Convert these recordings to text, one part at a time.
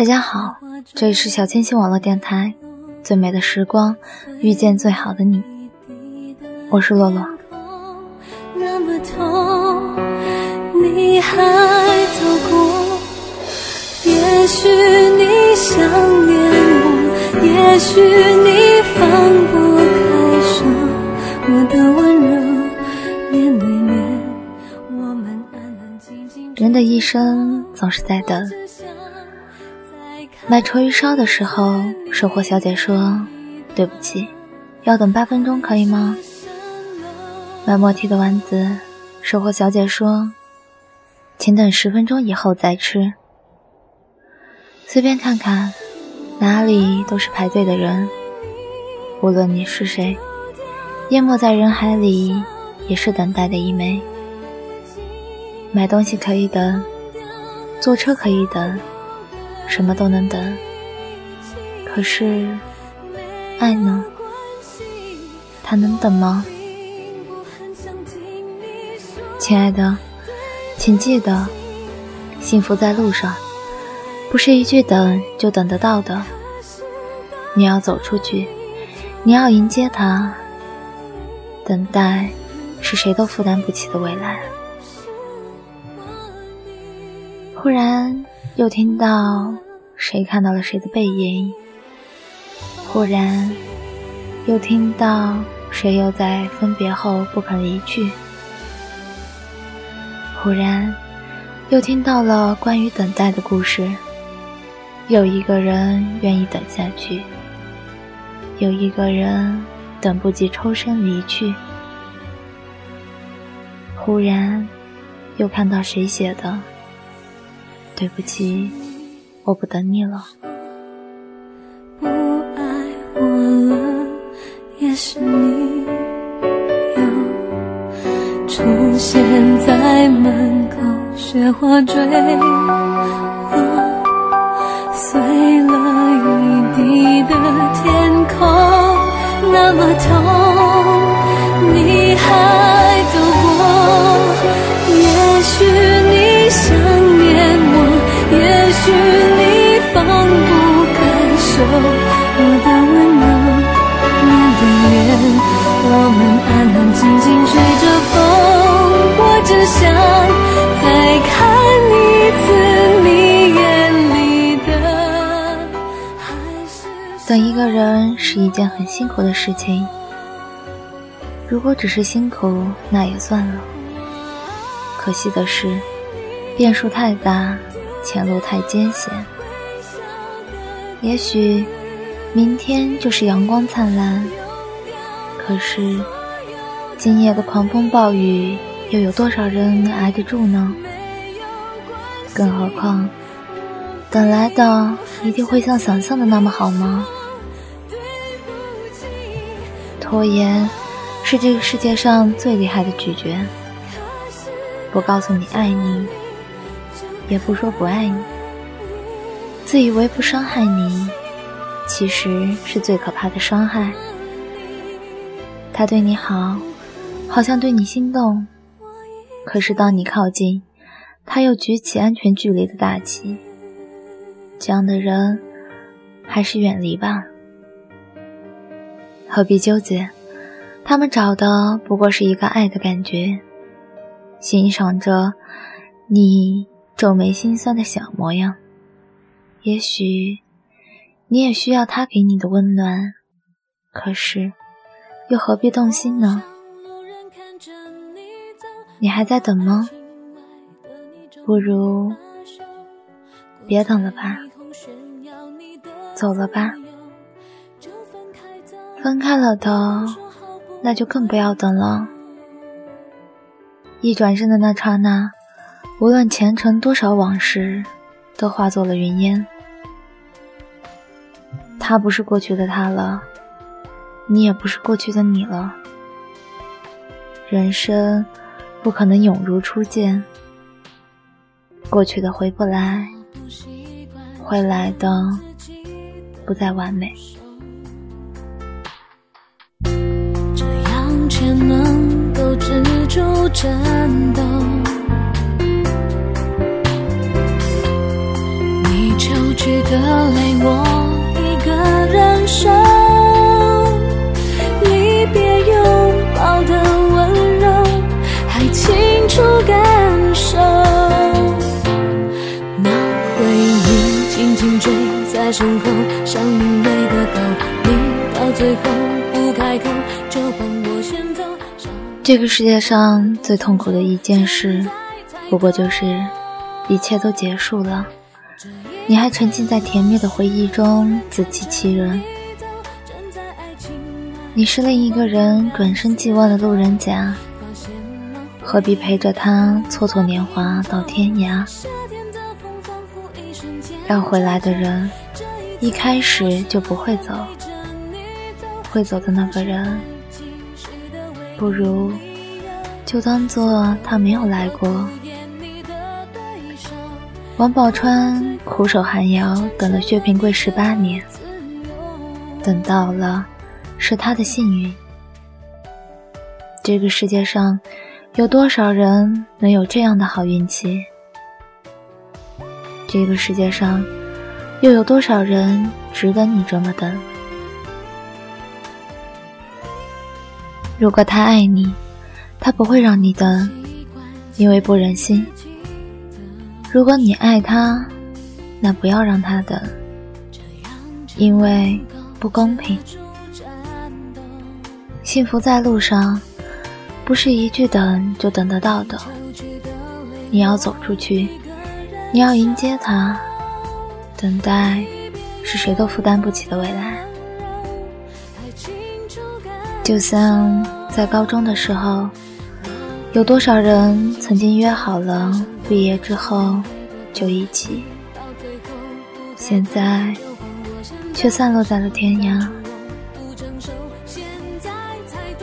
大家好，这里是小千星网络电台，最美的时光遇见最好的你，我是洛洛。那么痛，你还走过。也许你想念我，也许你放不开手，我的温柔面对面，我们安安静静。人的一生总是在等。买鱿鱼烧的时候，售货小姐说：“对不起，要等八分钟，可以吗？”买莫提的丸子，售货小姐说：“请等十分钟以后再吃。”随便看看，哪里都是排队的人。无论你是谁，淹没在人海里，也是等待的一枚。买东西可以等，坐车可以等，什么都能等。可是，爱呢？它能等吗？亲爱的，请记得，幸福在路上，不是一句等就等得到的。你要走出去，你要迎接它。等待，是谁都负担不起的未来。忽然又听到谁看到了谁的背影，忽然又听到谁又在分别后不肯离去。忽然，又听到了关于等待的故事。有一个人愿意等下去，有一个人等不及抽身离去。忽然，又看到谁写的：“对不起，我不等你了。”不爱我了，也是你又。出现在门口，雪花坠落，碎了一地的天空，那么痛，你还们安安静静吹着风。只想再看一次你眼里的。等一个人是一件很辛苦的事情，如果只是辛苦，那也算了。可惜的是，变数太大，前路太艰险。也许明天就是阳光灿烂，可是今夜的狂风暴雨。又有多少人能挨得住呢？更何况，等来的一定会像想象的那么好吗？拖延是这个世界上最厉害的拒绝。不告诉你爱你，也不说不爱你，自以为不伤害你，其实是最可怕的伤害。他对你好，好像对你心动。可是，当你靠近，他又举起安全距离的大旗。这样的人，还是远离吧。何必纠结？他们找的不过是一个爱的感觉，欣赏着你皱眉心酸的小模样。也许，你也需要他给你的温暖。可是，又何必动心呢？你还在等吗？不如别等了吧，走了吧。分开了的，那就更不要等了。一转身的那刹那，无论前尘多少往事，都化作了云烟。他不是过去的他了，你也不是过去的你了。人生。不可能永如初见，过去的回不来，会来的不再完美。这样却能够止住战斗。你求去的泪，我一个人受。清楚感受。那回忆紧紧追在身后，像明媚的狗。你到最后不开口，就帮我先走。这个世界上最痛苦的一件事，不过就是一切都结束了，你还沉浸在甜蜜的回忆中自欺欺人。你是另一个人转身即忘的路人甲，何必陪着他蹉跎年华到天涯？要回来的人，一开始就不会走，会走的那个人，不如就当做他没有来过。王宝钏苦守寒窑，等了薛平贵十八年，等到了。是他的幸运。这个世界上，有多少人能有这样的好运气？这个世界上，又有多少人值得你这么等？如果他爱你，他不会让你等，因为不忍心；如果你爱他，那不要让他等，因为不公平。幸福在路上，不是一句等就等得到的。你要走出去，你要迎接它。等待是谁都负担不起的未来。就像在高中的时候，有多少人曾经约好了毕业之后就一起，现在却散落在了天涯。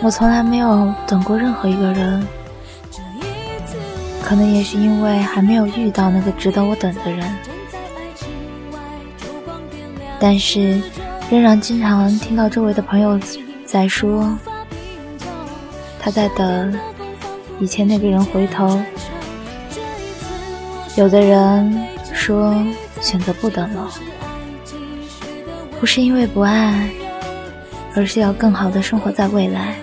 我从来没有等过任何一个人，可能也是因为还没有遇到那个值得我等的人。但是，仍然经常听到周围的朋友在说，他在等以前那个人回头。有的人说选择不等了，不是因为不爱，而是要更好的生活在未来。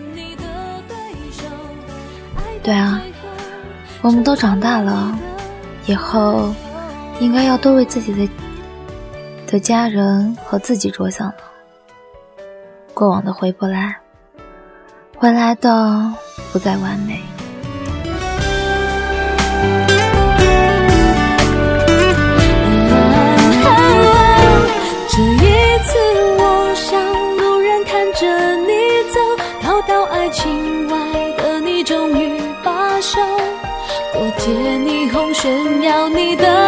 对啊，我们都长大了，以后应该要多为自己的的家人和自己着想了。过往的回不来，回来的不再完美。借霓虹炫耀你的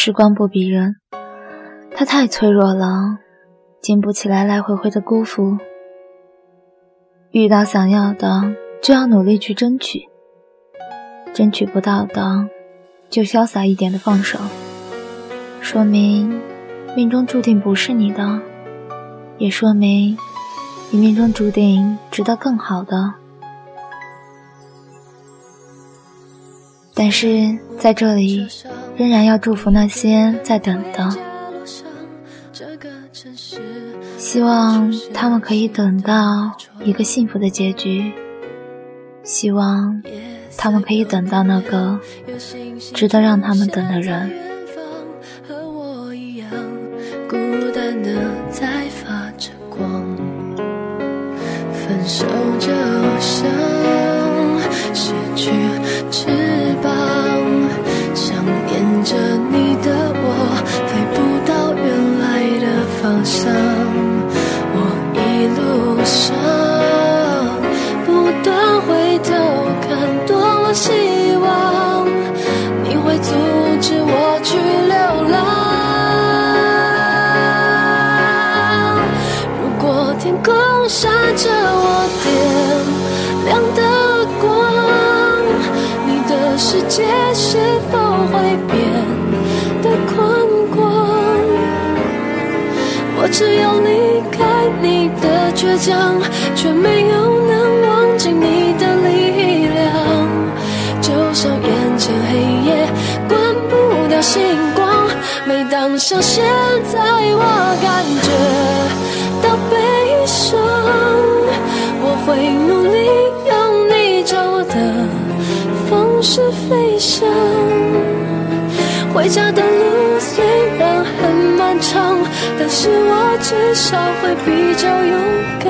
时光不比人，他太脆弱了，经不起来来回回的辜负。遇到想要的，就要努力去争取；争取不到的，就潇洒一点的放手。说明命中注定不是你的，也说明你命中注定值得更好的。但是在这里，仍然要祝福那些在等的，希望他们可以等到一个幸福的结局，希望他们可以等到那个值得让他们等的人。分手就像界是否会变得宽广？我只要离开你的倔强，却没有能忘记你的力量。就像眼前黑夜关不掉星光，每当像现在，我感觉到悲伤，我会努是飞翔。回家的路虽然很漫长，但是我至少会比较勇敢，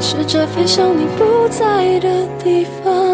试着飞向你不在的地方。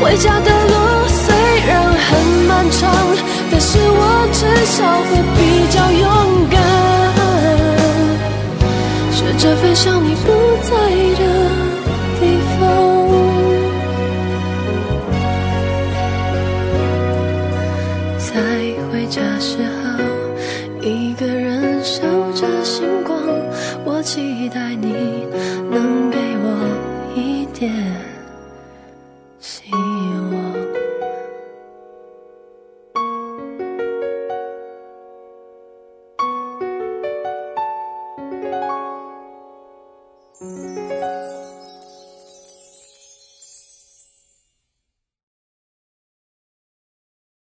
回家的路虽然很漫长，但是我至少会比较勇敢，试着飞向你不在的地方。在回家时候，一个人守着星光，我期待你。